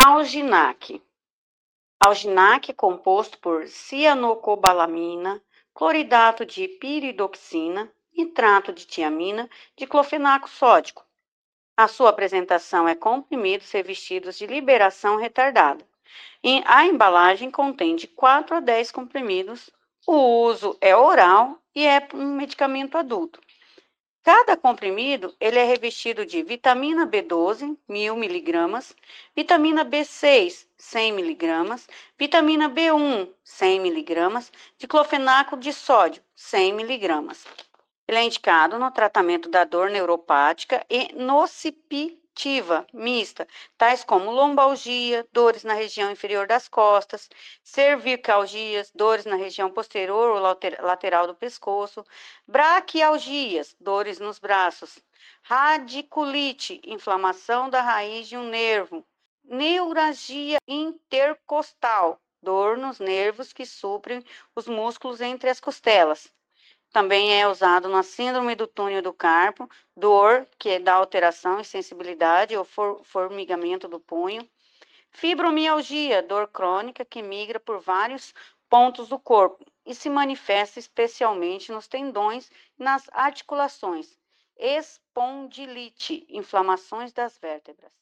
Alginac. Alginac é composto por cianocobalamina, cloridato de piridoxina, nitrato de tiamina, diclofenaco sódico. A sua apresentação é comprimidos revestidos de liberação retardada. E a embalagem contém de 4 a 10 comprimidos. O uso é oral e é um medicamento adulto. Cada comprimido ele é revestido de vitamina B12, 1000 miligramas, vitamina B6, 100 miligramas, vitamina B1, 100 miligramas, diclofenaco de sódio, 100 miligramas. Ele é indicado no tratamento da dor neuropática e nocipi ativa mista, tais como lombalgia, dores na região inferior das costas, cervicalgias, dores na região posterior ou lateral do pescoço, braquialgias, dores nos braços, radiculite, inflamação da raiz de um nervo, neuralgia intercostal, dor nos nervos que suprem os músculos entre as costelas, também é usado na síndrome do túnel do carpo, dor, que é da alteração e sensibilidade ou for, formigamento do punho. Fibromialgia, dor crônica que migra por vários pontos do corpo e se manifesta especialmente nos tendões e nas articulações. Espondilite, inflamações das vértebras.